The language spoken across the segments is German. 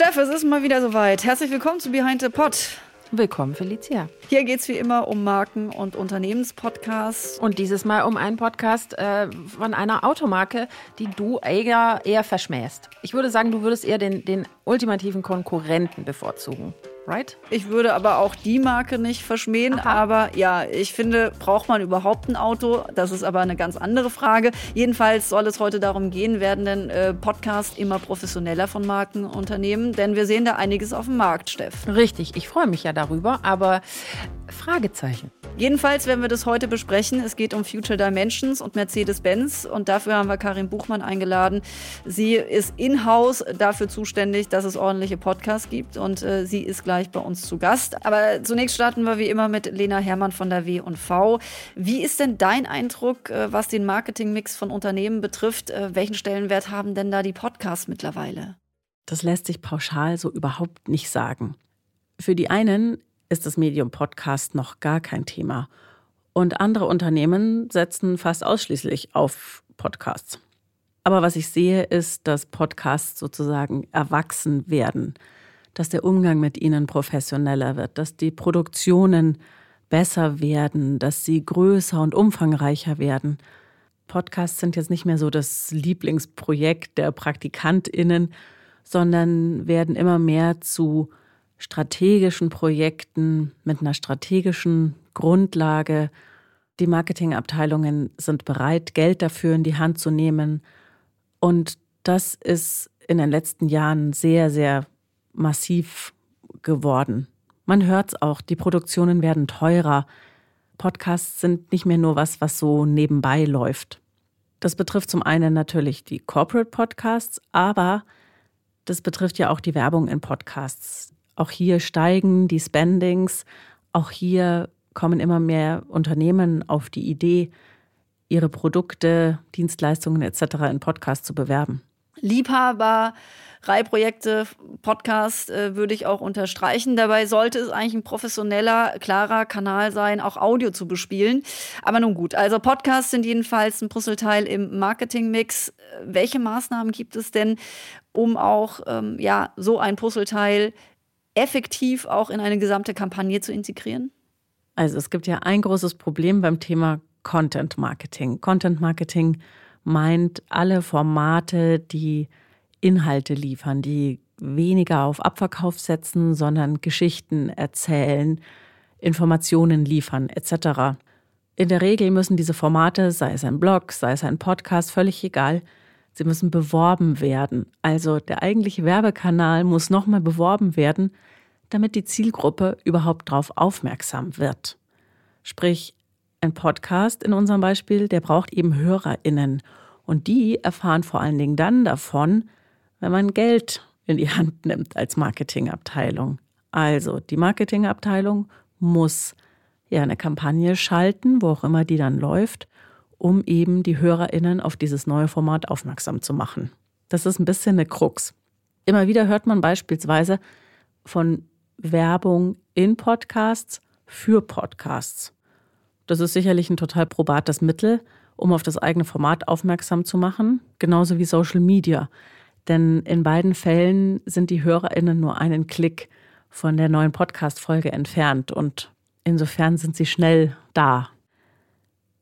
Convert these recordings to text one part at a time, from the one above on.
Steff, es ist mal wieder soweit. Herzlich willkommen zu Behind the Pod. Willkommen, Felicia. Hier geht es wie immer um Marken- und Unternehmenspodcasts. Und dieses Mal um einen Podcast äh, von einer Automarke, die du eher, eher verschmähst. Ich würde sagen, du würdest eher den, den ultimativen Konkurrenten bevorzugen right? Ich würde aber auch die Marke nicht verschmähen. Aha. Aber ja, ich finde, braucht man überhaupt ein Auto? Das ist aber eine ganz andere Frage. Jedenfalls soll es heute darum gehen, werden denn äh, Podcasts immer professioneller von Markenunternehmen? Denn wir sehen da einiges auf dem Markt, Steff. Richtig, ich freue mich ja darüber, aber Fragezeichen. Jedenfalls werden wir das heute besprechen. Es geht um Future Dimensions und Mercedes-Benz. Und dafür haben wir Karin Buchmann eingeladen. Sie ist in-house dafür zuständig, dass es ordentliche Podcasts gibt. Und äh, sie ist gleich bei uns zu Gast. Aber zunächst starten wir wie immer mit Lena Herrmann von der W&V. Wie ist denn dein Eindruck, äh, was den Marketingmix von Unternehmen betrifft? Äh, welchen Stellenwert haben denn da die Podcasts mittlerweile? Das lässt sich pauschal so überhaupt nicht sagen. Für die einen ist das Medium Podcast noch gar kein Thema. Und andere Unternehmen setzen fast ausschließlich auf Podcasts. Aber was ich sehe, ist, dass Podcasts sozusagen erwachsen werden, dass der Umgang mit ihnen professioneller wird, dass die Produktionen besser werden, dass sie größer und umfangreicher werden. Podcasts sind jetzt nicht mehr so das Lieblingsprojekt der Praktikantinnen, sondern werden immer mehr zu strategischen Projekten mit einer strategischen Grundlage. Die Marketingabteilungen sind bereit, Geld dafür in die Hand zu nehmen. Und das ist in den letzten Jahren sehr, sehr massiv geworden. Man hört es auch, die Produktionen werden teurer. Podcasts sind nicht mehr nur was, was so nebenbei läuft. Das betrifft zum einen natürlich die Corporate Podcasts, aber das betrifft ja auch die Werbung in Podcasts. Auch hier steigen die Spendings. Auch hier kommen immer mehr Unternehmen auf die Idee, ihre Produkte, Dienstleistungen etc. in Podcasts zu bewerben. Liebhaber, Reihprojekte, Podcast äh, würde ich auch unterstreichen. Dabei sollte es eigentlich ein professioneller, klarer Kanal sein, auch Audio zu bespielen. Aber nun gut, also Podcasts sind jedenfalls ein Puzzleteil im Marketingmix. Welche Maßnahmen gibt es denn, um auch ähm, ja, so ein Puzzleteil effektiv auch in eine gesamte Kampagne zu integrieren? Also es gibt ja ein großes Problem beim Thema Content Marketing. Content Marketing meint alle Formate, die Inhalte liefern, die weniger auf Abverkauf setzen, sondern Geschichten erzählen, Informationen liefern etc. In der Regel müssen diese Formate, sei es ein Blog, sei es ein Podcast, völlig egal, sie müssen beworben werden. Also der eigentliche Werbekanal muss nochmal beworben werden, damit die Zielgruppe überhaupt darauf aufmerksam wird. Sprich, ein Podcast in unserem Beispiel, der braucht eben HörerInnen. Und die erfahren vor allen Dingen dann davon, wenn man Geld in die Hand nimmt als Marketingabteilung. Also die Marketingabteilung muss ja eine Kampagne schalten, wo auch immer die dann läuft, um eben die HörerInnen auf dieses neue Format aufmerksam zu machen. Das ist ein bisschen eine Krux. Immer wieder hört man beispielsweise von Werbung in Podcasts für Podcasts. Das ist sicherlich ein total probates Mittel, um auf das eigene Format aufmerksam zu machen, genauso wie Social Media. Denn in beiden Fällen sind die HörerInnen nur einen Klick von der neuen Podcast-Folge entfernt und insofern sind sie schnell da.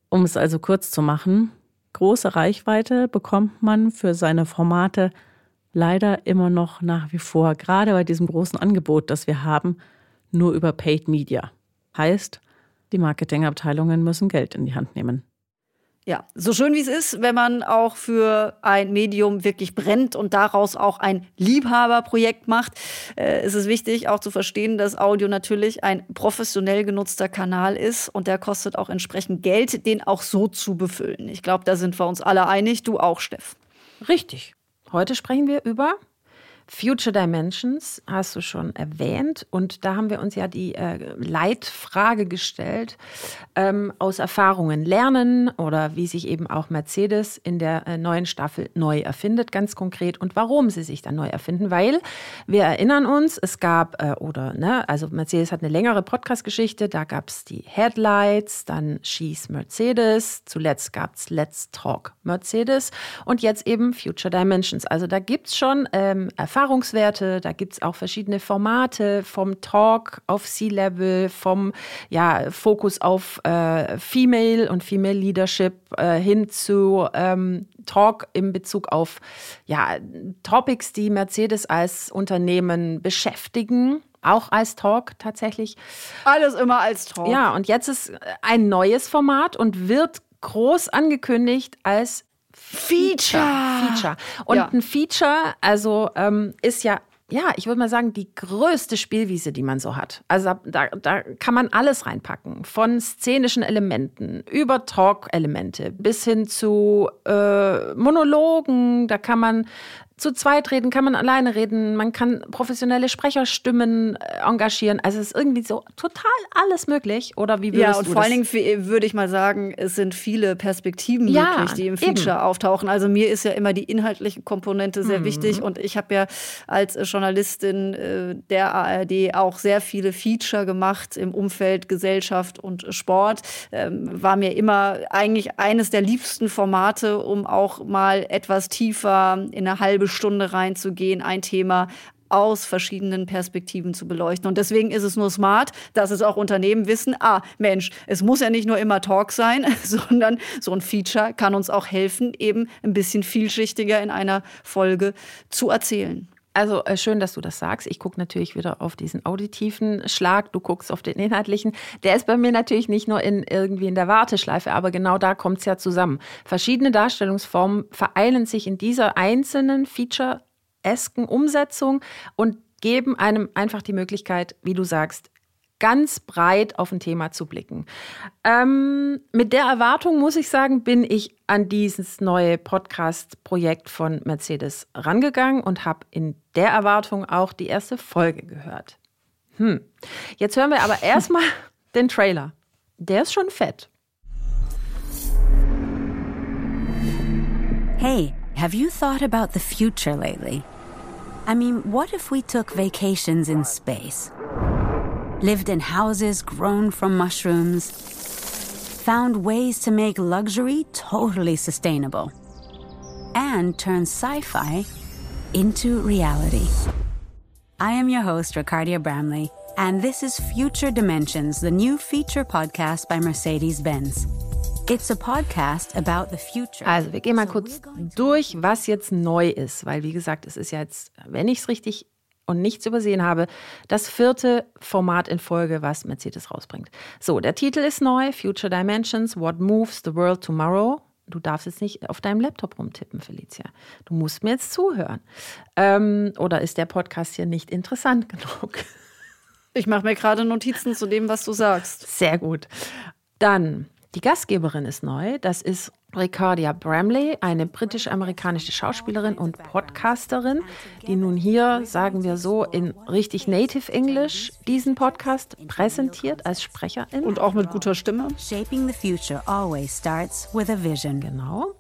Um es also kurz zu machen, große Reichweite bekommt man für seine Formate leider immer noch nach wie vor, gerade bei diesem großen Angebot, das wir haben, nur über Paid Media. Heißt, die Marketingabteilungen müssen Geld in die Hand nehmen. Ja, so schön wie es ist, wenn man auch für ein Medium wirklich brennt und daraus auch ein Liebhaberprojekt macht, äh, ist es wichtig auch zu verstehen, dass Audio natürlich ein professionell genutzter Kanal ist und der kostet auch entsprechend Geld, den auch so zu befüllen. Ich glaube, da sind wir uns alle einig, du auch, Steff. Richtig. Heute sprechen wir über Future Dimensions hast du schon erwähnt. Und da haben wir uns ja die äh, Leitfrage gestellt, ähm, aus Erfahrungen lernen oder wie sich eben auch Mercedes in der äh, neuen Staffel neu erfindet, ganz konkret und warum sie sich dann neu erfinden, weil wir erinnern uns, es gab äh, oder ne, also Mercedes hat eine längere Podcast-Geschichte, da gab es die Headlights, dann She's Mercedes, zuletzt gab es Let's Talk Mercedes. Und jetzt eben Future Dimensions. Also da gibt es schon ähm, Erfahrungen Erfahrungswerte. Da gibt es auch verschiedene Formate, vom Talk auf C-Level, vom ja, Fokus auf äh, Female und Female Leadership äh, hin zu ähm, Talk in Bezug auf ja, Topics, die Mercedes als Unternehmen beschäftigen auch als Talk tatsächlich. Alles immer als Talk. Ja, und jetzt ist ein neues Format und wird groß angekündigt als Feature. Feature. Und ja. ein Feature, also ähm, ist ja ja, ich würde mal sagen, die größte Spielwiese, die man so hat. Also da, da kann man alles reinpacken. Von szenischen Elementen über Talk-Elemente bis hin zu äh, Monologen. Da kann man zu zweit reden, kann man alleine reden, man kann professionelle Sprecherstimmen äh, engagieren. Also es ist irgendwie so total alles möglich. Oder wie würdest Ja, und vor allen Dingen würde ich mal sagen, es sind viele Perspektiven ja, möglich, die im Feature eben. auftauchen. Also mir ist ja immer die inhaltliche Komponente sehr mhm. wichtig und ich habe ja als Journalistin äh, der ARD auch sehr viele Feature gemacht im Umfeld Gesellschaft und Sport. Ähm, war mir immer eigentlich eines der liebsten Formate, um auch mal etwas tiefer in eine halbe Stunde reinzugehen, ein Thema aus verschiedenen Perspektiven zu beleuchten. Und deswegen ist es nur smart, dass es auch Unternehmen wissen, ah, Mensch, es muss ja nicht nur immer Talk sein, sondern so ein Feature kann uns auch helfen, eben ein bisschen vielschichtiger in einer Folge zu erzählen. Also äh, schön, dass du das sagst. Ich gucke natürlich wieder auf diesen auditiven Schlag. Du guckst auf den inhaltlichen. Der ist bei mir natürlich nicht nur in irgendwie in der Warteschleife, aber genau da kommt es ja zusammen. Verschiedene Darstellungsformen vereinen sich in dieser einzelnen Feature-esken Umsetzung und geben einem einfach die Möglichkeit, wie du sagst, ganz breit auf ein Thema zu blicken. Ähm, mit der Erwartung, muss ich sagen, bin ich an dieses neue Podcast-Projekt von Mercedes rangegangen und habe in der Erwartung auch die erste Folge gehört. Hm. Jetzt hören wir aber erstmal den Trailer. Der ist schon fett. Hey, have you thought about the future lately? I mean, what if we took vacations in space? Lived in houses grown from mushrooms, found ways to make luxury totally sustainable, and turn sci fi into reality. I am your host, Ricardia Bramley, and this is Future Dimensions, the new feature podcast by Mercedes Benz. It's a podcast about the future. Also, wir gehen mal kurz durch, was jetzt neu ist, weil wie gesagt, es ist ja jetzt, wenn ich es richtig und nichts übersehen habe, das vierte Format in Folge, was Mercedes rausbringt. So, der Titel ist neu, Future Dimensions, What Moves the World Tomorrow. Du darfst jetzt nicht auf deinem Laptop rumtippen, Felicia. Du musst mir jetzt zuhören. Ähm, oder ist der Podcast hier nicht interessant genug? Ich mache mir gerade Notizen zu dem, was du sagst. Sehr gut. Dann, die Gastgeberin ist neu. Das ist Ricardia Bramley, eine britisch-amerikanische Schauspielerin und Podcasterin, die nun hier, sagen wir so, in richtig Native English diesen Podcast präsentiert als Sprecherin. Und auch mit guter Stimme. Shaping the future always starts with a vision. Genau.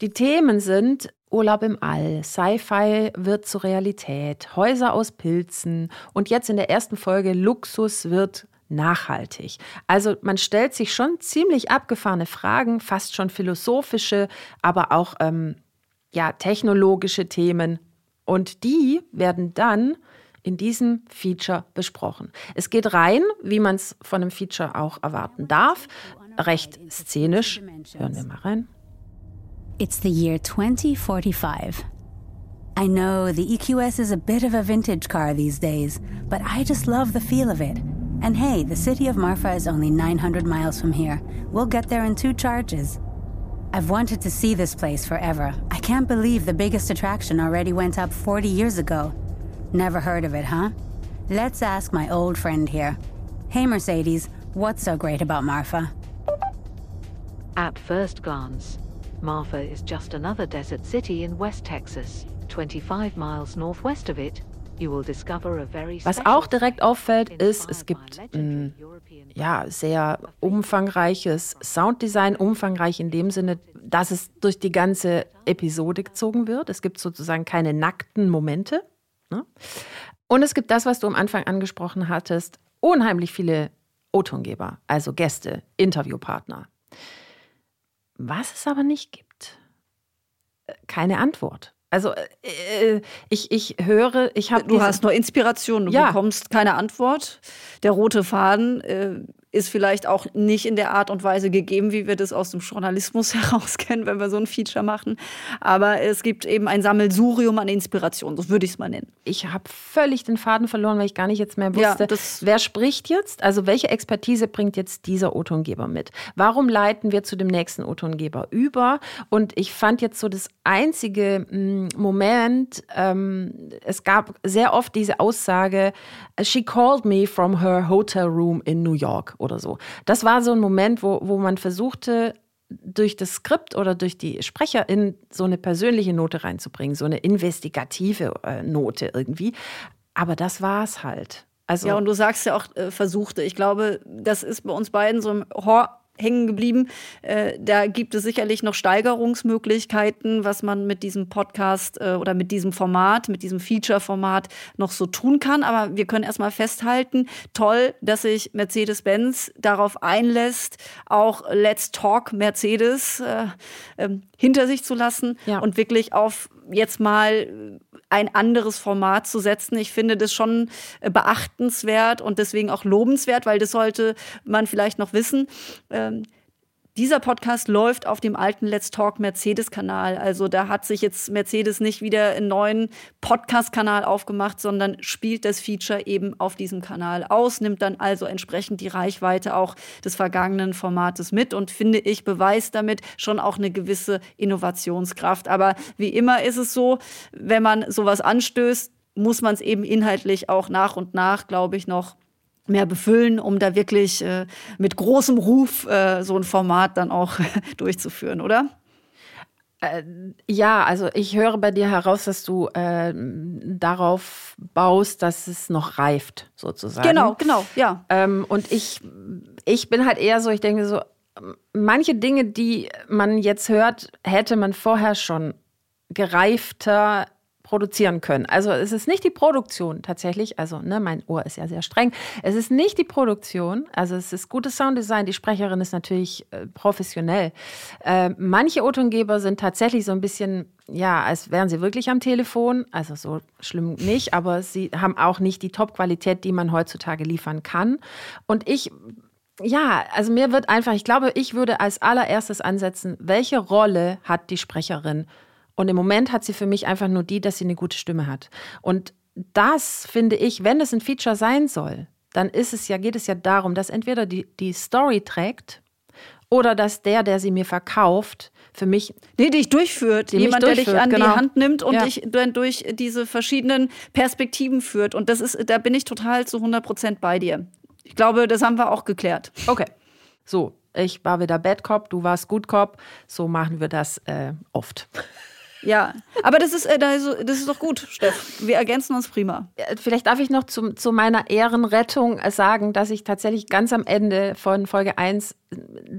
Die Themen sind Urlaub im All, Sci-Fi wird zur Realität, Häuser aus Pilzen und jetzt in der ersten Folge Luxus wird nachhaltig. Also man stellt sich schon ziemlich abgefahrene Fragen, fast schon philosophische, aber auch ähm, ja, technologische Themen. Und die werden dann in diesem Feature besprochen. Es geht rein, wie man es von einem Feature auch erwarten darf, recht szenisch. Hören wir mal rein. It's the year 2045. I know the EQS is a bit of a vintage car these days, but I just love the feel of it. And hey, the city of Marfa is only 900 miles from here. We'll get there in two charges. I've wanted to see this place forever. I can't believe the biggest attraction already went up 40 years ago. Never heard of it, huh? Let's ask my old friend here. Hey, Mercedes, what's so great about Marfa? At first glance, Marfa is just another desert city in West Texas. 25 miles northwest of it Was auch direkt auffällt, ist, es gibt ein ja, sehr umfangreiches Sounddesign, umfangreich in dem Sinne, dass es durch die ganze Episode gezogen wird. Es gibt sozusagen keine nackten Momente. Ne? Und es gibt das, was du am Anfang angesprochen hattest, unheimlich viele O-Tongeber, also Gäste, Interviewpartner. Was es aber nicht gibt, äh, keine Antwort. Also äh, ich, ich höre, ich habe. Du hast nur Inspiration, du ja. bekommst keine Antwort. Der rote Faden äh, ist vielleicht auch nicht in der Art und Weise gegeben, wie wir das aus dem Journalismus heraus kennen, wenn wir so ein Feature machen. Aber es gibt eben ein Sammelsurium an Inspiration, so würde ich es mal nennen. Ich habe völlig den Faden verloren, weil ich gar nicht jetzt mehr wusste, ja, wer spricht jetzt? Also welche Expertise bringt jetzt dieser O-Tongeber mit? Warum leiten wir zu dem nächsten O-Tongeber über? Und ich fand jetzt so das einzige hm, Moment, ähm, es gab sehr oft diese Aussage, she called me from her hotel room in New York oder so. Das war so ein Moment, wo, wo man versuchte, durch das Skript oder durch die Sprecherin so eine persönliche Note reinzubringen, so eine investigative äh, Note irgendwie. Aber das war es halt. Also ja, und du sagst ja auch äh, versuchte. Ich glaube, das ist bei uns beiden so im Hor hängen geblieben. Äh, da gibt es sicherlich noch Steigerungsmöglichkeiten, was man mit diesem Podcast äh, oder mit diesem Format, mit diesem Feature-Format noch so tun kann. Aber wir können erstmal festhalten, toll, dass sich Mercedes-Benz darauf einlässt, auch Let's Talk Mercedes äh, ähm, hinter sich zu lassen ja. und wirklich auf jetzt mal ein anderes Format zu setzen. Ich finde das schon äh, beachtenswert und deswegen auch lobenswert, weil das sollte man vielleicht noch wissen. Ähm, dieser Podcast läuft auf dem alten Let's Talk Mercedes-Kanal. Also da hat sich jetzt Mercedes nicht wieder einen neuen Podcast-Kanal aufgemacht, sondern spielt das Feature eben auf diesem Kanal aus, nimmt dann also entsprechend die Reichweite auch des vergangenen Formates mit und finde ich beweist damit schon auch eine gewisse Innovationskraft. Aber wie immer ist es so, wenn man sowas anstößt, muss man es eben inhaltlich auch nach und nach, glaube ich, noch mehr befüllen, um da wirklich äh, mit großem Ruf äh, so ein Format dann auch durchzuführen, oder? Äh, ja, also ich höre bei dir heraus, dass du äh, darauf baust, dass es noch reift, sozusagen. Genau, genau, ja. Ähm, und ich, ich bin halt eher so, ich denke so, manche Dinge, die man jetzt hört, hätte man vorher schon gereifter produzieren können. Also es ist nicht die Produktion tatsächlich, also ne, mein Ohr ist ja sehr streng. Es ist nicht die Produktion, also es ist gutes Sounddesign, die Sprecherin ist natürlich äh, professionell. Äh, manche O-Tongeber sind tatsächlich so ein bisschen, ja, als wären sie wirklich am Telefon, also so schlimm nicht, aber sie haben auch nicht die Top-Qualität, die man heutzutage liefern kann. Und ich ja, also mir wird einfach, ich glaube, ich würde als allererstes ansetzen, welche Rolle hat die Sprecherin und im Moment hat sie für mich einfach nur die, dass sie eine gute Stimme hat. Und das finde ich, wenn es ein Feature sein soll, dann ist es ja, geht es ja darum, dass entweder die, die Story trägt oder dass der, der sie mir verkauft, für mich. Nee, dich durchführt. Jemand, durchführt, der dich an genau. die Hand nimmt und ja. dich dann durch diese verschiedenen Perspektiven führt. Und das ist, da bin ich total zu 100 Prozent bei dir. Ich glaube, das haben wir auch geklärt. Okay. So, ich war wieder Bad Cop, du warst Good Cop. So machen wir das äh, oft. Ja, aber das ist, äh, das ist doch gut, Steff. Wir ergänzen uns prima. Vielleicht darf ich noch zu, zu meiner Ehrenrettung sagen, dass ich tatsächlich ganz am Ende von Folge 1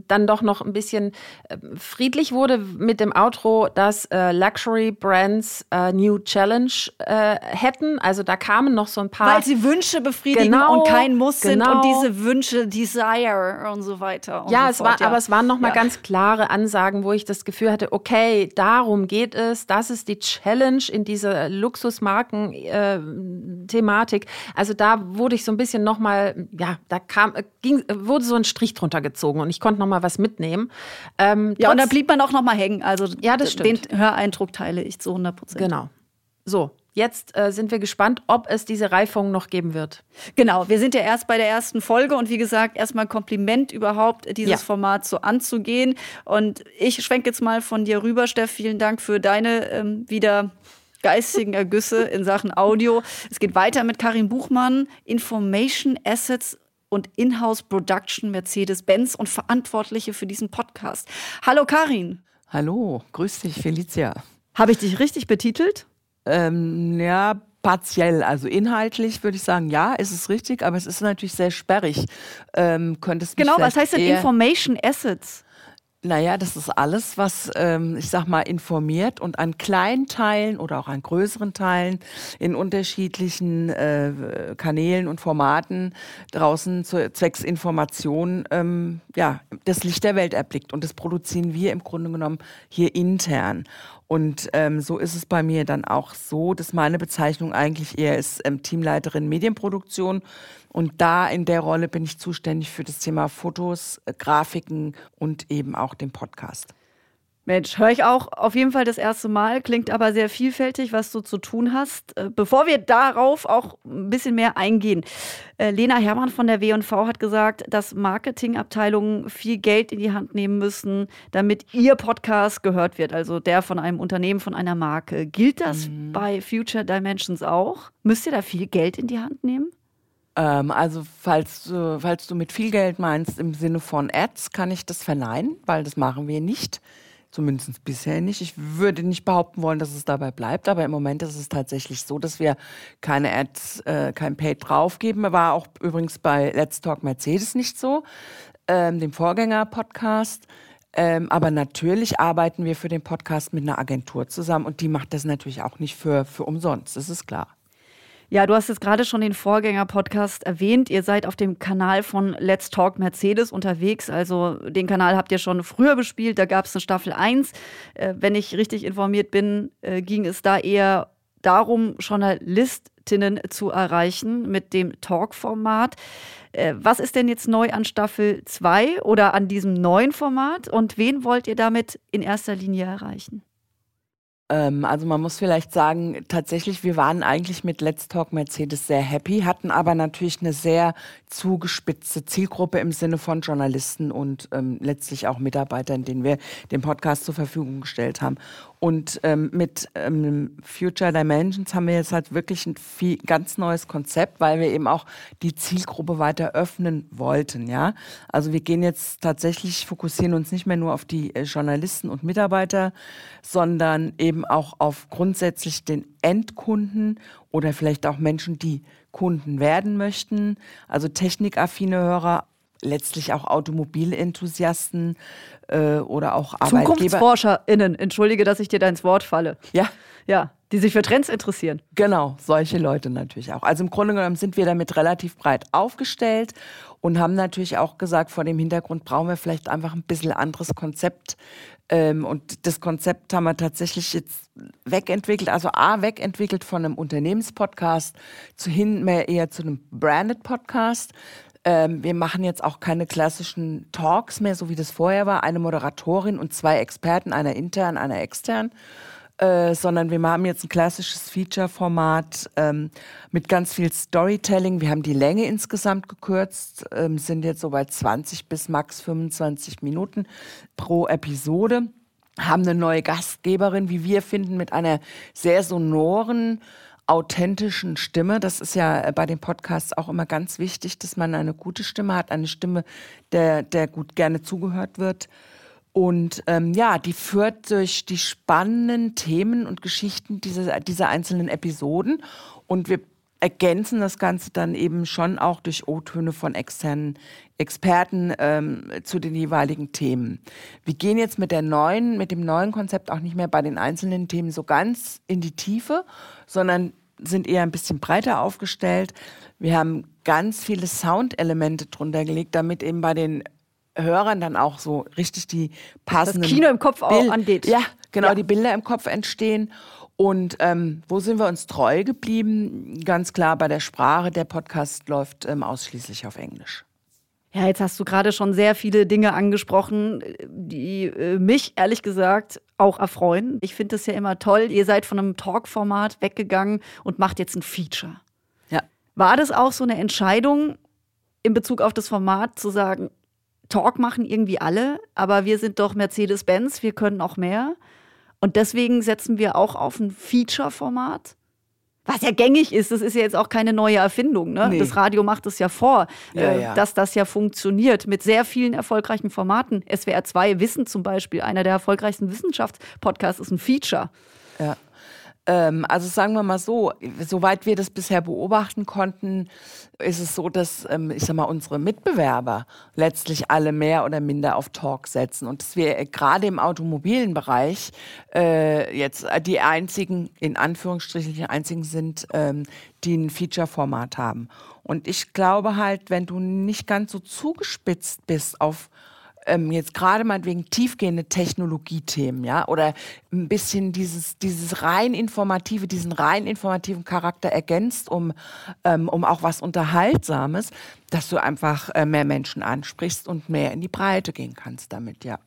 dann doch noch ein bisschen äh, friedlich wurde mit dem Outro, dass äh, Luxury Brands äh, New Challenge äh, hätten. Also da kamen noch so ein paar. Weil sie Wünsche befriedigen genau, und kein Muss genau. sind und diese Wünsche, Desire und so weiter. Und ja, so es war, ja. aber es waren noch mal ja. ganz klare Ansagen, wo ich das Gefühl hatte, okay, darum geht es. Das ist die Challenge in dieser Luxusmarken-Thematik. Äh, also da wurde ich so ein bisschen noch mal, ja, da kam, ging, wurde so ein Strich drunter gezogen und ich konnte noch mal was mitnehmen. Ähm, ja, und da blieb man auch noch mal hängen. Also ja, das stimmt. den Höreindruck teile ich zu 100 Prozent. Genau. So, Jetzt äh, sind wir gespannt, ob es diese Reifung noch geben wird. Genau, wir sind ja erst bei der ersten Folge und wie gesagt, erstmal Kompliment überhaupt, dieses ja. Format so anzugehen. Und ich schwenke jetzt mal von dir rüber, Steff. Vielen Dank für deine ähm, wieder geistigen Ergüsse in Sachen Audio. Es geht weiter mit Karin Buchmann, Information Assets und Inhouse Production Mercedes-Benz und Verantwortliche für diesen Podcast. Hallo Karin. Hallo, grüß dich, Felicia. Habe ich dich richtig betitelt? Ähm, ja, partiell. Also inhaltlich würde ich sagen, ja, ist es richtig, aber es ist natürlich sehr sperrig. Ähm, könntest genau, was heißt denn Information Assets? Naja, das ist alles, was, ähm, ich sag mal, informiert und an kleinen Teilen oder auch an größeren Teilen in unterschiedlichen äh, Kanälen und Formaten draußen zur zwecks Information ähm, ja, das Licht der Welt erblickt. Und das produzieren wir im Grunde genommen hier intern. Und ähm, so ist es bei mir dann auch so, dass meine Bezeichnung eigentlich eher ist ähm, Teamleiterin Medienproduktion. Und da in der Rolle bin ich zuständig für das Thema Fotos, äh, Grafiken und eben auch den Podcast. Mensch, höre ich auch auf jeden Fall das erste Mal. Klingt aber sehr vielfältig, was du zu tun hast. Äh, bevor wir darauf auch ein bisschen mehr eingehen. Äh, Lena Herrmann von der W&V hat gesagt, dass Marketingabteilungen viel Geld in die Hand nehmen müssen, damit ihr Podcast gehört wird. Also der von einem Unternehmen, von einer Marke. Gilt das mhm. bei Future Dimensions auch? Müsst ihr da viel Geld in die Hand nehmen? Ähm, also falls, äh, falls du mit viel Geld meinst im Sinne von Ads, kann ich das verneinen, weil das machen wir nicht. Zumindest bisher nicht. Ich würde nicht behaupten wollen, dass es dabei bleibt, aber im Moment ist es tatsächlich so, dass wir keine Ads, äh, kein Paid draufgeben. War auch übrigens bei Let's Talk Mercedes nicht so, ähm, dem Vorgänger-Podcast. Ähm, aber natürlich arbeiten wir für den Podcast mit einer Agentur zusammen und die macht das natürlich auch nicht für, für umsonst, das ist klar. Ja, du hast jetzt gerade schon den Vorgänger-Podcast erwähnt. Ihr seid auf dem Kanal von Let's Talk Mercedes unterwegs. Also den Kanal habt ihr schon früher bespielt. Da gab es eine Staffel 1. Äh, wenn ich richtig informiert bin, äh, ging es da eher darum, Journalistinnen zu erreichen mit dem Talk-Format. Äh, was ist denn jetzt neu an Staffel 2 oder an diesem neuen Format und wen wollt ihr damit in erster Linie erreichen? Ähm, also man muss vielleicht sagen, tatsächlich, wir waren eigentlich mit Let's Talk Mercedes sehr happy, hatten aber natürlich eine sehr zugespitzte Zielgruppe im Sinne von Journalisten und ähm, letztlich auch Mitarbeitern, denen wir den Podcast zur Verfügung gestellt haben. Und ähm, mit ähm, Future Dimensions haben wir jetzt halt wirklich ein viel, ganz neues Konzept, weil wir eben auch die Zielgruppe weiter öffnen wollten. Ja, also wir gehen jetzt tatsächlich fokussieren uns nicht mehr nur auf die äh, Journalisten und Mitarbeiter, sondern eben auch auf grundsätzlich den Endkunden oder vielleicht auch Menschen, die Kunden werden möchten. Also technikaffine Hörer, letztlich auch Automobilenthusiasten äh, oder auch Arbeitgeber. ZukunftsforscherInnen, entschuldige, dass ich dir da ins Wort falle. Ja. Ja, die sich für Trends interessieren. Genau, solche Leute natürlich auch. Also im Grunde genommen sind wir damit relativ breit aufgestellt und haben natürlich auch gesagt, vor dem Hintergrund brauchen wir vielleicht einfach ein bisschen anderes Konzept. Ähm, und das Konzept haben wir tatsächlich jetzt wegentwickelt, also A, wegentwickelt von einem Unternehmenspodcast zu hin mehr eher zu einem Branded Podcast. Ähm, wir machen jetzt auch keine klassischen Talks mehr, so wie das vorher war. Eine Moderatorin und zwei Experten, einer intern, einer extern. Äh, sondern wir haben jetzt ein klassisches Feature-Format ähm, mit ganz viel Storytelling. Wir haben die Länge insgesamt gekürzt, ähm, sind jetzt so bei 20 bis max 25 Minuten pro Episode. Haben eine neue Gastgeberin, wie wir finden, mit einer sehr sonoren, authentischen Stimme. Das ist ja äh, bei den Podcasts auch immer ganz wichtig, dass man eine gute Stimme hat, eine Stimme, der, der gut gerne zugehört wird. Und ähm, ja, die führt durch die spannenden Themen und Geschichten dieser, dieser einzelnen Episoden. Und wir ergänzen das Ganze dann eben schon auch durch O-Töne von externen Experten ähm, zu den jeweiligen Themen. Wir gehen jetzt mit der neuen, mit dem neuen Konzept auch nicht mehr bei den einzelnen Themen so ganz in die Tiefe, sondern sind eher ein bisschen breiter aufgestellt. Wir haben ganz viele Soundelemente drunter gelegt, damit eben bei den Hörern dann auch so richtig die passenden... Das Kino im Kopf auch angeht. Ja, genau, ja. die Bilder im Kopf entstehen. Und ähm, wo sind wir uns treu geblieben? Ganz klar bei der Sprache. Der Podcast läuft ähm, ausschließlich auf Englisch. Ja, jetzt hast du gerade schon sehr viele Dinge angesprochen, die äh, mich ehrlich gesagt auch erfreuen. Ich finde es ja immer toll. Ihr seid von einem Talk-Format weggegangen und macht jetzt ein Feature. Ja. War das auch so eine Entscheidung in Bezug auf das Format zu sagen, Talk machen irgendwie alle, aber wir sind doch Mercedes-Benz, wir können auch mehr. Und deswegen setzen wir auch auf ein Feature-Format was ja gängig ist, das ist ja jetzt auch keine neue Erfindung. Ne? Nee. Das Radio macht es ja vor, ja, äh, ja. dass das ja funktioniert mit sehr vielen erfolgreichen Formaten. SWR 2 Wissen zum Beispiel, einer der erfolgreichsten Wissenschaftspodcasts, ist ein Feature. Ja. Ähm, also sagen wir mal so, soweit wir das bisher beobachten konnten, ist es so, dass ähm, ich sag mal unsere Mitbewerber letztlich alle mehr oder minder auf Talk setzen und dass wir gerade im automobilen Bereich äh, jetzt die einzigen, in Anführungsstrichen die einzigen sind, ähm, die ein Feature-Format haben. Und ich glaube halt, wenn du nicht ganz so zugespitzt bist auf ähm, jetzt gerade mal wegen tiefgehende Technologiethemen, ja, oder ein bisschen dieses, dieses rein informative, diesen rein informativen Charakter ergänzt, um, ähm, um auch was Unterhaltsames, dass du einfach äh, mehr Menschen ansprichst und mehr in die Breite gehen kannst damit, ja.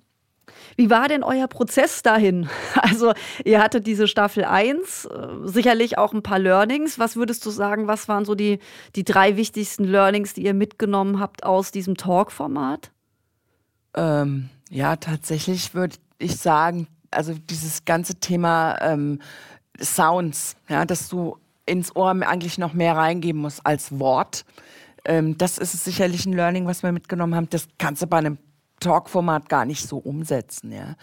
Wie war denn euer Prozess dahin? Also, ihr hattet diese Staffel 1, äh, sicherlich auch ein paar Learnings. Was würdest du sagen, was waren so die, die drei wichtigsten Learnings, die ihr mitgenommen habt aus diesem Talk-Format? Ähm, ja, tatsächlich würde ich sagen, also dieses ganze Thema ähm, Sounds, ja, dass du ins Ohr eigentlich noch mehr reingeben musst als Wort. Ähm, das ist sicherlich ein Learning, was wir mitgenommen haben. Das kannst du bei einem Talk-Format gar nicht so umsetzen. Ja.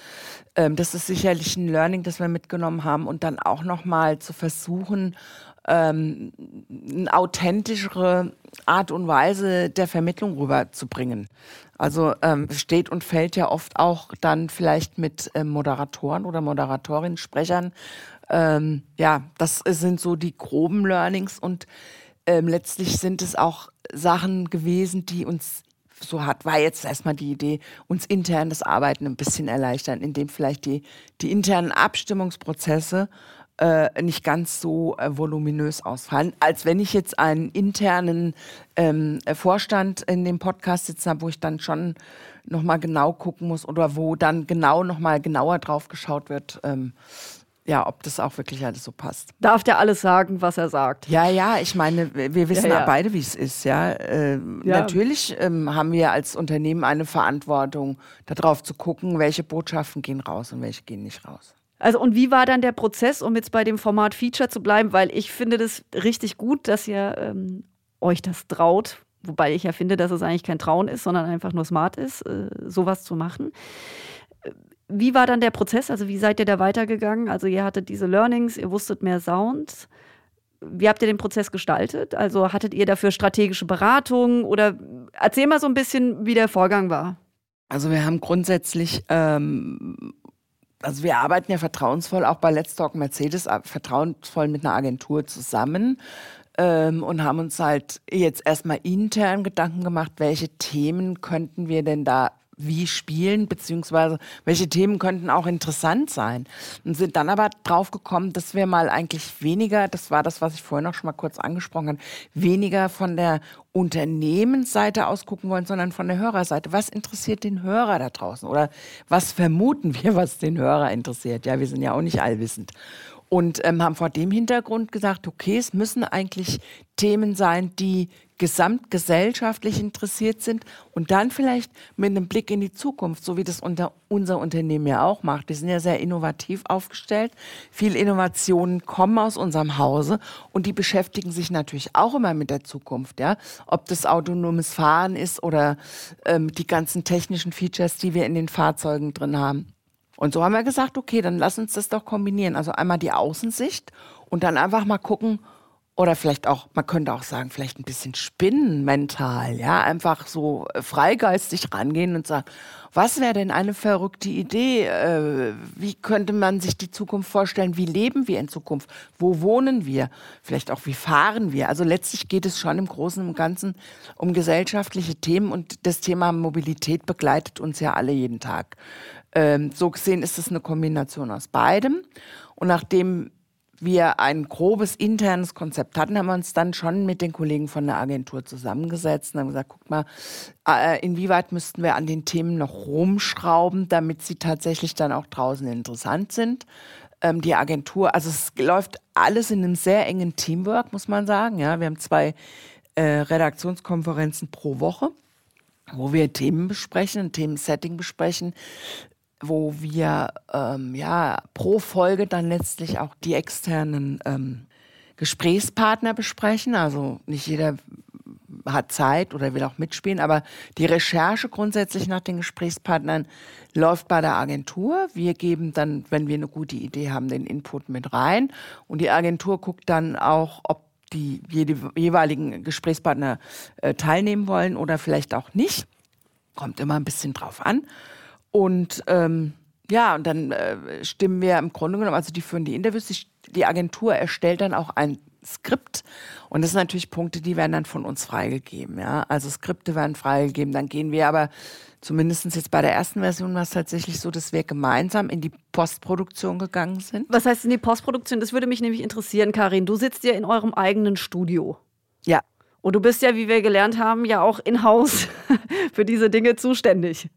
Ähm, das ist sicherlich ein Learning, das wir mitgenommen haben und dann auch noch mal zu versuchen, ähm, eine authentischere Art und Weise der Vermittlung rüberzubringen. Also ähm, steht und fällt ja oft auch dann vielleicht mit ähm, Moderatoren oder Moderatorinnen, Sprechern. Ähm, ja, das sind so die groben Learnings und ähm, letztlich sind es auch Sachen gewesen, die uns so hat, war jetzt erstmal die Idee, uns intern das Arbeiten ein bisschen erleichtern, indem vielleicht die, die internen Abstimmungsprozesse äh, nicht ganz so äh, voluminös ausfallen, als wenn ich jetzt einen internen ähm, Vorstand in dem Podcast sitzen habe, wo ich dann schon nochmal genau gucken muss oder wo dann genau nochmal genauer drauf geschaut wird. Ähm, ja, ob das auch wirklich alles so passt. Darf der alles sagen, was er sagt? Ja, ja, ich meine, wir wissen ja, ja. beide, wie es ist, ja. Äh, ja. Natürlich ähm, haben wir als Unternehmen eine Verantwortung, darauf zu gucken, welche Botschaften gehen raus und welche gehen nicht raus. Also und wie war dann der Prozess, um jetzt bei dem Format Feature zu bleiben? Weil ich finde das richtig gut, dass ihr ähm, euch das traut. Wobei ich ja finde, dass es eigentlich kein Trauen ist, sondern einfach nur smart ist, äh, sowas zu machen. Wie war dann der Prozess? Also wie seid ihr da weitergegangen? Also ihr hattet diese Learnings, ihr wusstet mehr Sound. Wie habt ihr den Prozess gestaltet? Also hattet ihr dafür strategische Beratung oder erzähl mal so ein bisschen, wie der Vorgang war. Also wir haben grundsätzlich, ähm, also wir arbeiten ja vertrauensvoll auch bei Let's Talk Mercedes, äh, vertrauensvoll mit einer Agentur zusammen ähm, und haben uns halt jetzt erstmal intern Gedanken gemacht, welche Themen könnten wir denn da wie spielen, beziehungsweise welche Themen könnten auch interessant sein. Und sind dann aber drauf gekommen, dass wir mal eigentlich weniger, das war das, was ich vorhin noch schon mal kurz angesprochen habe, weniger von der Unternehmensseite aus gucken wollen, sondern von der Hörerseite. Was interessiert den Hörer da draußen? Oder was vermuten wir, was den Hörer interessiert? Ja, wir sind ja auch nicht allwissend und ähm, haben vor dem Hintergrund gesagt, okay, es müssen eigentlich Themen sein, die gesamtgesellschaftlich interessiert sind und dann vielleicht mit einem Blick in die Zukunft, so wie das unter unser Unternehmen ja auch macht. Die sind ja sehr innovativ aufgestellt. Viele Innovationen kommen aus unserem Hause und die beschäftigen sich natürlich auch immer mit der Zukunft, ja. Ob das autonomes Fahren ist oder ähm, die ganzen technischen Features, die wir in den Fahrzeugen drin haben. Und so haben wir gesagt, okay, dann lass uns das doch kombinieren. Also einmal die Außensicht und dann einfach mal gucken, oder vielleicht auch, man könnte auch sagen, vielleicht ein bisschen spinnen mental, ja, einfach so äh, freigeistig rangehen und sagen, was wäre denn eine verrückte Idee? Äh, wie könnte man sich die Zukunft vorstellen? Wie leben wir in Zukunft? Wo wohnen wir? Vielleicht auch, wie fahren wir? Also letztlich geht es schon im Großen und Ganzen um gesellschaftliche Themen und das Thema Mobilität begleitet uns ja alle jeden Tag. Ähm, so gesehen ist es eine Kombination aus beidem. Und nachdem wir ein grobes internes Konzept hatten, haben wir uns dann schon mit den Kollegen von der Agentur zusammengesetzt und haben gesagt, guck mal, äh, inwieweit müssten wir an den Themen noch rumschrauben, damit sie tatsächlich dann auch draußen interessant sind. Ähm, die Agentur, also es läuft alles in einem sehr engen Teamwork, muss man sagen. Ja, wir haben zwei äh, Redaktionskonferenzen pro Woche wo wir Themen besprechen, ein Themensetting besprechen, wo wir ähm, ja pro Folge dann letztlich auch die externen ähm, Gesprächspartner besprechen. Also nicht jeder hat Zeit oder will auch mitspielen, aber die Recherche grundsätzlich nach den Gesprächspartnern läuft bei der Agentur. Wir geben dann, wenn wir eine gute Idee haben, den Input mit rein und die Agentur guckt dann auch, ob die jeweiligen Gesprächspartner äh, teilnehmen wollen oder vielleicht auch nicht. Kommt immer ein bisschen drauf an. Und ähm, ja, und dann äh, stimmen wir im Grunde genommen, also die führen die Interviews, die, die Agentur erstellt dann auch ein Skript. Und das sind natürlich Punkte, die werden dann von uns freigegeben. Ja? Also Skripte werden freigegeben. Dann gehen wir aber, zumindest jetzt bei der ersten Version war es tatsächlich so, dass wir gemeinsam in die Postproduktion gegangen sind. Was heißt in die Postproduktion? Das würde mich nämlich interessieren, Karin. Du sitzt ja in eurem eigenen Studio. Ja. Und du bist ja, wie wir gelernt haben, ja auch in-house für diese Dinge zuständig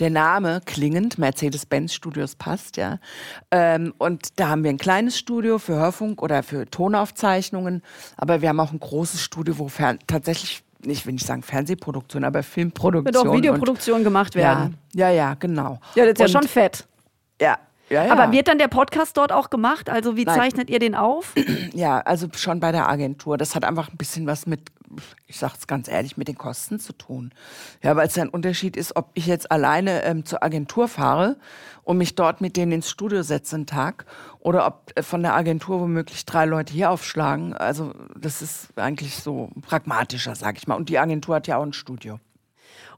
der Name klingend, Mercedes-Benz Studios passt, ja. Ähm, und da haben wir ein kleines Studio für Hörfunk oder für Tonaufzeichnungen, aber wir haben auch ein großes Studio, wo tatsächlich nicht, will ich sagen Fernsehproduktion, aber Filmproduktion. Wird auch Videoproduktion gemacht werden. Ja, ja, ja, genau. Ja, das ist und, ja schon fett. Ja, ja, ja. Aber wird dann der Podcast dort auch gemacht? Also wie Nein. zeichnet ihr den auf? Ja, also schon bei der Agentur. Das hat einfach ein bisschen was mit ich sage es ganz ehrlich, mit den Kosten zu tun. Ja, weil es ein Unterschied ist, ob ich jetzt alleine ähm, zur Agentur fahre und mich dort mit denen ins Studio setze einen Tag oder ob äh, von der Agentur womöglich drei Leute hier aufschlagen. Also das ist eigentlich so pragmatischer, sage ich mal. Und die Agentur hat ja auch ein Studio.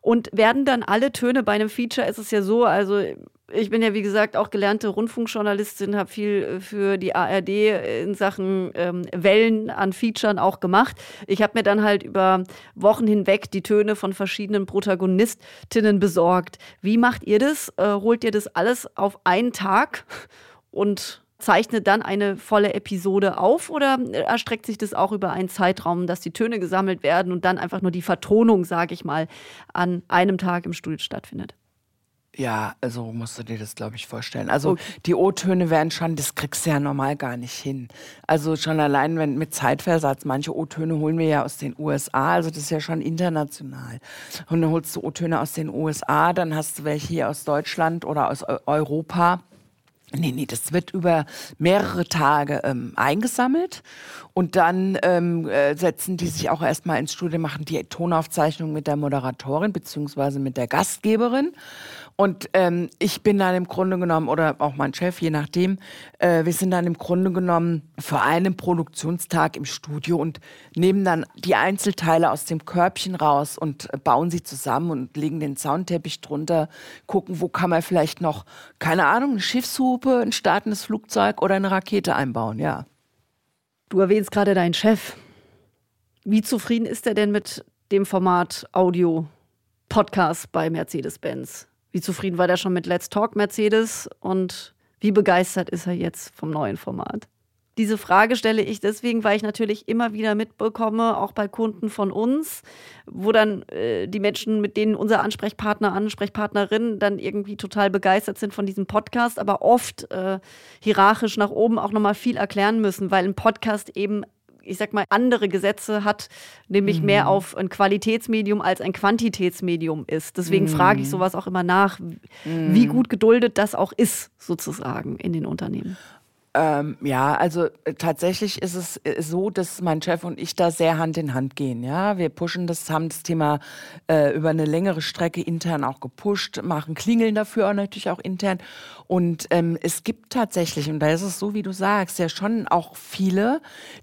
Und werden dann alle Töne bei einem Feature, ist es ja so, also ich bin ja, wie gesagt, auch gelernte Rundfunkjournalistin, habe viel äh, für die ARD in Sachen ähm, Wellen an Featuren auch gemacht. Ich habe mir dann halt über Wochen hinweg die Töne von verschiedenen Protagonistinnen besorgt. Wie macht ihr das? Äh, holt ihr das alles auf einen Tag und zeichnet dann eine volle Episode auf oder erstreckt sich das auch über einen Zeitraum, dass die Töne gesammelt werden und dann einfach nur die Vertonung, sage ich mal, an einem Tag im Studio stattfindet? Ja, also musst du dir das, glaube ich, vorstellen. Also okay. die O-Töne werden schon, das kriegst du ja normal gar nicht hin. Also schon allein wenn mit Zeitversatz, manche O-Töne holen wir ja aus den USA, also das ist ja schon international. Und dann holst du O-Töne aus den USA, dann hast du welche hier aus Deutschland oder aus Europa. Nee, nee, das wird über mehrere Tage ähm, eingesammelt. Und dann ähm, äh, setzen die sich auch erstmal ins Studio, machen die Tonaufzeichnung mit der Moderatorin beziehungsweise mit der Gastgeberin und ähm, ich bin dann im Grunde genommen, oder auch mein Chef, je nachdem, äh, wir sind dann im Grunde genommen für einen Produktionstag im Studio und nehmen dann die Einzelteile aus dem Körbchen raus und äh, bauen sie zusammen und legen den Soundteppich drunter, gucken, wo kann man vielleicht noch, keine Ahnung, eine Schiffshupe, ein startendes Flugzeug oder eine Rakete einbauen, ja. Du erwähnst gerade deinen Chef. Wie zufrieden ist er denn mit dem Format Audio Podcast bei Mercedes-Benz? Wie zufrieden war der schon mit Let's Talk Mercedes und wie begeistert ist er jetzt vom neuen Format? Diese Frage stelle ich deswegen, weil ich natürlich immer wieder mitbekomme, auch bei Kunden von uns, wo dann äh, die Menschen, mit denen unser Ansprechpartner, Ansprechpartnerin dann irgendwie total begeistert sind von diesem Podcast, aber oft äh, hierarchisch nach oben auch nochmal viel erklären müssen, weil ein Podcast eben ich sag mal, andere Gesetze hat, nämlich mhm. mehr auf ein Qualitätsmedium als ein Quantitätsmedium ist. Deswegen mhm. frage ich sowas auch immer nach, wie mhm. gut geduldet das auch ist, sozusagen in den Unternehmen. Ähm, ja, also äh, tatsächlich ist es äh, so, dass mein Chef und ich da sehr Hand in Hand gehen. Ja, wir pushen das, haben das Thema äh, über eine längere Strecke intern auch gepusht, machen Klingeln dafür auch natürlich auch intern. Und ähm, es gibt tatsächlich, und da ist es so, wie du sagst, ja schon auch viele,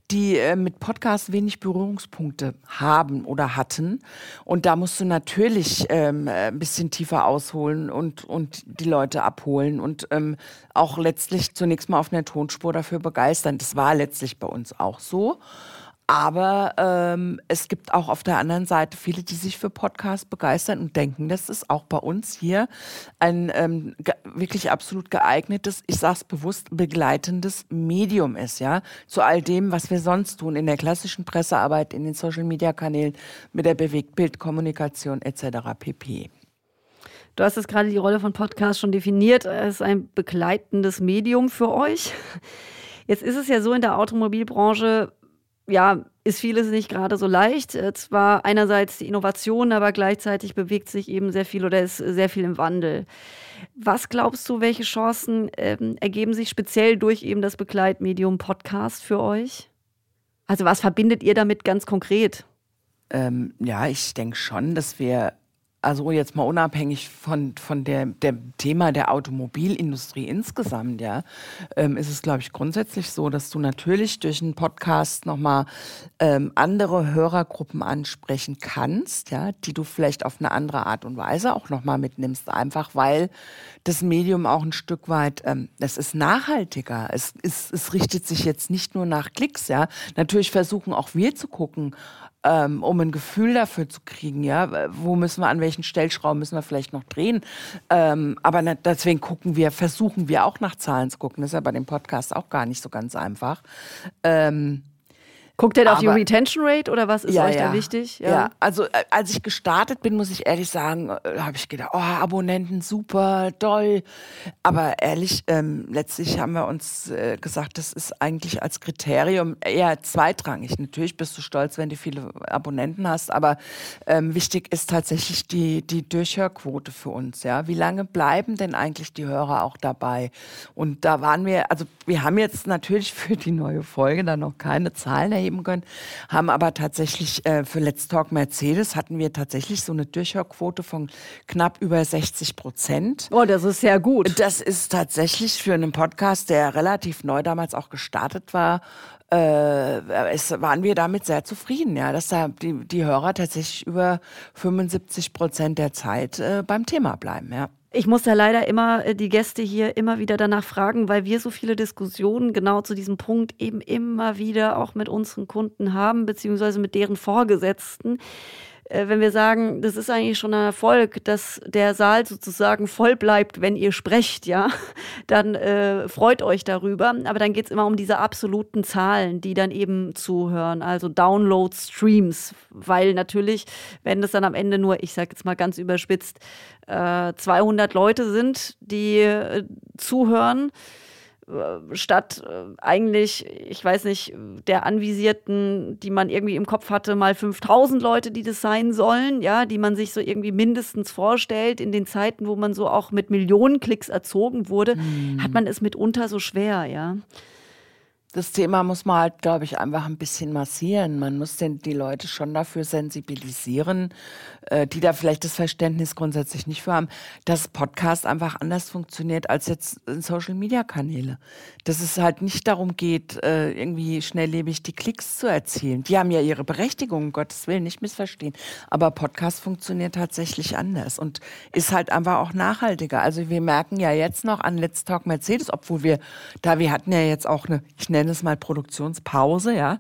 die äh, mit Podcasts wenig Berührungspunkte haben oder hatten. Und da musst du natürlich ähm, äh, ein bisschen tiefer ausholen und, und die Leute abholen und ähm, auch letztlich zunächst mal auf einer Tonspur dafür begeistern. Das war letztlich bei uns auch so. Aber ähm, es gibt auch auf der anderen Seite viele, die sich für Podcasts begeistern und denken, dass es auch bei uns hier ein ähm, wirklich absolut geeignetes, ich sage es bewusst, begleitendes Medium ist, ja, zu all dem, was wir sonst tun in der klassischen Pressearbeit, in den Social-Media-Kanälen, mit der Bewegtbildkommunikation etc. pp. Du hast jetzt gerade die Rolle von Podcast schon definiert. Es ist ein begleitendes Medium für euch. Jetzt ist es ja so in der Automobilbranche, ja, ist vieles nicht gerade so leicht. Äh, zwar einerseits die Innovation, aber gleichzeitig bewegt sich eben sehr viel oder ist sehr viel im Wandel. Was glaubst du, welche Chancen ähm, ergeben sich speziell durch eben das Begleitmedium Podcast für euch? Also was verbindet ihr damit ganz konkret? Ähm, ja, ich denke schon, dass wir also jetzt mal unabhängig von, von der, dem Thema der Automobilindustrie insgesamt, ja, ähm, ist es, glaube ich, grundsätzlich so, dass du natürlich durch einen Podcast nochmal ähm, andere Hörergruppen ansprechen kannst, ja, die du vielleicht auf eine andere Art und Weise auch nochmal mitnimmst, einfach weil das Medium auch ein Stück weit, ähm, es ist nachhaltiger. Es, ist, es richtet sich jetzt nicht nur nach Klicks, ja. Natürlich versuchen auch wir zu gucken, ähm, um ein Gefühl dafür zu kriegen, ja, wo müssen wir, an welchen Stellschrauben müssen wir vielleicht noch drehen. Ähm, aber deswegen gucken wir, versuchen wir auch nach Zahlen zu gucken. Das ist ja bei dem Podcast auch gar nicht so ganz einfach. Ähm, Guckt ihr auf die Retention Rate oder was ist ja, euch ja. da wichtig? Ja. ja. also äh, als ich gestartet bin, muss ich ehrlich sagen, äh, habe ich gedacht, oh, Abonnenten super, toll. Aber ehrlich, ähm, letztlich haben wir uns äh, gesagt, das ist eigentlich als Kriterium eher zweitrangig. Natürlich bist du stolz, wenn du viele Abonnenten hast, aber ähm, wichtig ist tatsächlich die, die Durchhörquote für uns. Ja, Wie lange bleiben denn eigentlich die Hörer auch dabei? Und da waren wir, also wir haben jetzt natürlich für die neue Folge dann noch keine Zahlen erheben können, haben aber tatsächlich äh, für Let's Talk Mercedes hatten wir tatsächlich so eine Durchhörquote von knapp über 60 Prozent. Oh, das ist sehr gut. Das ist tatsächlich für einen Podcast, der relativ neu damals auch gestartet war, äh, es, waren wir damit sehr zufrieden, ja, dass da die, die Hörer tatsächlich über 75 Prozent der Zeit äh, beim Thema bleiben, ja. Ich muss ja leider immer äh, die Gäste hier immer wieder danach fragen, weil wir so viele Diskussionen genau zu diesem Punkt eben immer wieder auch mit unseren Kunden haben, beziehungsweise mit deren Vorgesetzten. Äh, wenn wir sagen, das ist eigentlich schon ein Erfolg, dass der Saal sozusagen voll bleibt, wenn ihr sprecht, ja, dann äh, freut euch darüber. Aber dann geht es immer um diese absoluten Zahlen, die dann eben zuhören, also Download, Streams, weil natürlich, wenn das dann am Ende nur, ich sage jetzt mal ganz überspitzt, äh, 200 Leute sind, die äh, zuhören, statt äh, eigentlich, ich weiß nicht, der anvisierten, die man irgendwie im Kopf hatte, mal 5000 Leute, die das sein sollen, ja, die man sich so irgendwie mindestens vorstellt in den Zeiten, wo man so auch mit Millionen Klicks erzogen wurde, mhm. hat man es mitunter so schwer, ja das Thema muss man halt, glaube ich, einfach ein bisschen massieren. Man muss denn die Leute schon dafür sensibilisieren, äh, die da vielleicht das Verständnis grundsätzlich nicht für haben, dass Podcast einfach anders funktioniert als jetzt Social-Media-Kanäle. Dass es halt nicht darum geht, äh, irgendwie schnelllebig die Klicks zu erzielen. Die haben ja ihre Berechtigung, um Gottes Willen, nicht missverstehen. Aber Podcast funktioniert tatsächlich anders und ist halt einfach auch nachhaltiger. Also wir merken ja jetzt noch an Let's Talk Mercedes, obwohl wir da, wir hatten ja jetzt auch eine, ich nenne nenne es mal Produktionspause, ja,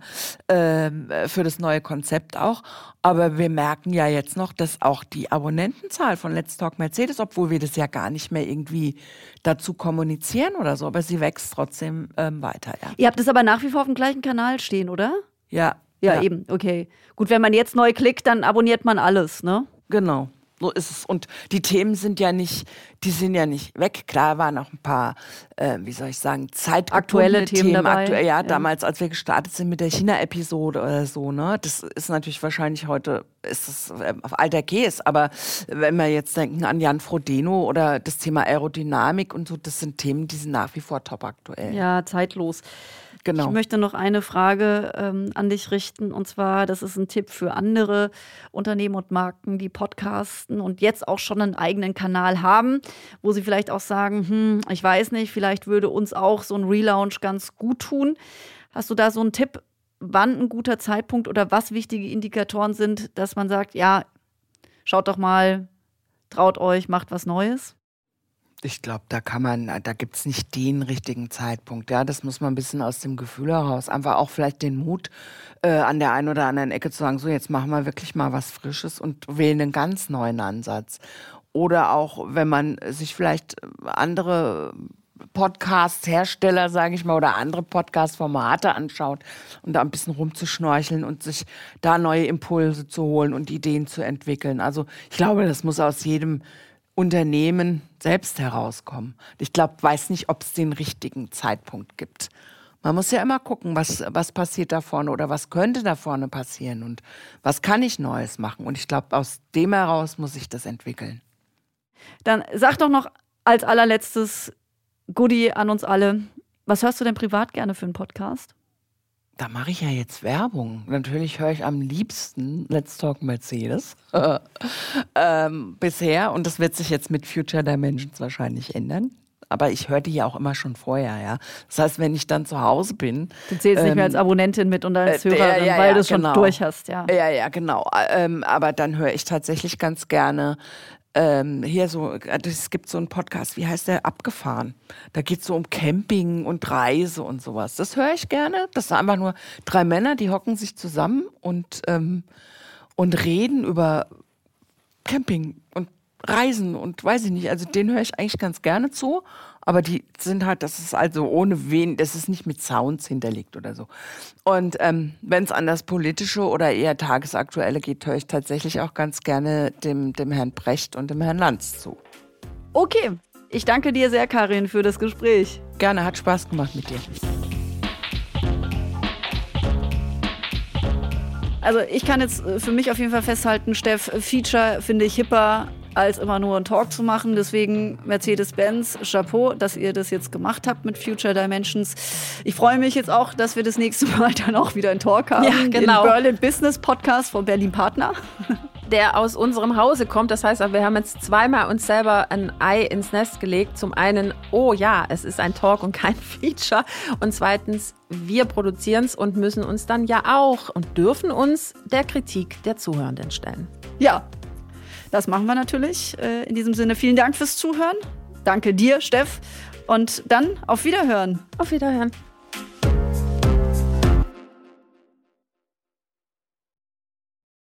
ähm, für das neue Konzept auch. Aber wir merken ja jetzt noch, dass auch die Abonnentenzahl von Let's Talk Mercedes, obwohl wir das ja gar nicht mehr irgendwie dazu kommunizieren oder so, aber sie wächst trotzdem ähm, weiter. Ja. Ihr habt es aber nach wie vor auf dem gleichen Kanal stehen, oder? Ja. Ja, ja. eben, okay. Gut, wenn man jetzt neu klickt, dann abonniert man alles, ne? Genau. So ist es. Und die Themen sind ja nicht, die sind ja nicht weg. Klar waren auch ein paar, äh, wie soll ich sagen, zeitaktuelle Themen, Themen dabei. Aktuell, ja, ja, damals, als wir gestartet sind mit der China-Episode oder so, ne, das ist natürlich wahrscheinlich heute, ist es äh, auf alter Käse. Aber wenn wir jetzt denken an Jan Frodeno oder das Thema Aerodynamik und so, das sind Themen, die sind nach wie vor top aktuell. Ja, zeitlos. Genau. Ich möchte noch eine Frage ähm, an dich richten. Und zwar, das ist ein Tipp für andere Unternehmen und Marken, die podcasten und jetzt auch schon einen eigenen Kanal haben, wo sie vielleicht auch sagen, hm, ich weiß nicht, vielleicht würde uns auch so ein Relaunch ganz gut tun. Hast du da so einen Tipp, wann ein guter Zeitpunkt oder was wichtige Indikatoren sind, dass man sagt, ja, schaut doch mal, traut euch, macht was Neues? Ich glaube, da kann man, da gibt es nicht den richtigen Zeitpunkt. Ja, das muss man ein bisschen aus dem Gefühl heraus. Einfach auch vielleicht den Mut, äh, an der einen oder anderen Ecke zu sagen, so jetzt machen wir wirklich mal was Frisches und wählen einen ganz neuen Ansatz. Oder auch, wenn man sich vielleicht andere Podcast-Hersteller, sage ich mal, oder andere Podcast-Formate anschaut und da ein bisschen rumzuschnorcheln und sich da neue Impulse zu holen und Ideen zu entwickeln. Also ich glaube, das muss aus jedem Unternehmen selbst herauskommen. Ich glaube, weiß nicht, ob es den richtigen Zeitpunkt gibt. Man muss ja immer gucken, was, was passiert da vorne oder was könnte da vorne passieren und was kann ich Neues machen. Und ich glaube, aus dem heraus muss ich das entwickeln. Dann sag doch noch als allerletztes Goodie an uns alle. Was hörst du denn privat gerne für einen Podcast? Da mache ich ja jetzt Werbung. Natürlich höre ich am liebsten Let's Talk Mercedes ähm, bisher. Und das wird sich jetzt mit Future Dimensions wahrscheinlich ändern. Aber ich höre die ja auch immer schon vorher, ja. Das heißt, wenn ich dann zu Hause bin. Du zählst ähm, nicht mehr als ähm, Abonnentin mit und als äh, Hörerin, ja, ja, weil du es genau. schon durch hast, ja. Ja, ja, genau. Ähm, aber dann höre ich tatsächlich ganz gerne ähm, hier so, es gibt so einen Podcast, wie heißt der? Abgefahren. Da geht es so um Camping und Reise und sowas. Das höre ich gerne. Das sind einfach nur drei Männer, die hocken sich zusammen und, ähm, und reden über Camping und Reisen und weiß ich nicht. Also den höre ich eigentlich ganz gerne zu. Aber die sind halt, das ist also ohne wen, das ist nicht mit Sounds hinterlegt oder so. Und ähm, wenn es an das Politische oder eher Tagesaktuelle geht, höre ich tatsächlich auch ganz gerne dem, dem Herrn Brecht und dem Herrn Lanz zu. Okay, ich danke dir sehr, Karin, für das Gespräch. Gerne, hat Spaß gemacht mit dir. Also ich kann jetzt äh, für mich auf jeden Fall festhalten, Steff, Feature finde ich hipper als immer nur einen Talk zu machen. Deswegen Mercedes-Benz, Chapeau, dass ihr das jetzt gemacht habt mit Future Dimensions. Ich freue mich jetzt auch, dass wir das nächste Mal dann auch wieder einen Talk haben. Ja, genau. Den Berlin Business Podcast von Berlin Partner. Der aus unserem Hause kommt. Das heißt, wir haben jetzt zweimal uns selber ein Ei ins Nest gelegt. Zum einen, oh ja, es ist ein Talk und kein Feature. Und zweitens, wir produzieren es und müssen uns dann ja auch und dürfen uns der Kritik der Zuhörenden stellen. Ja, das machen wir natürlich. Äh, in diesem Sinne vielen Dank fürs Zuhören. Danke dir, Steff. Und dann auf Wiederhören. Auf Wiederhören.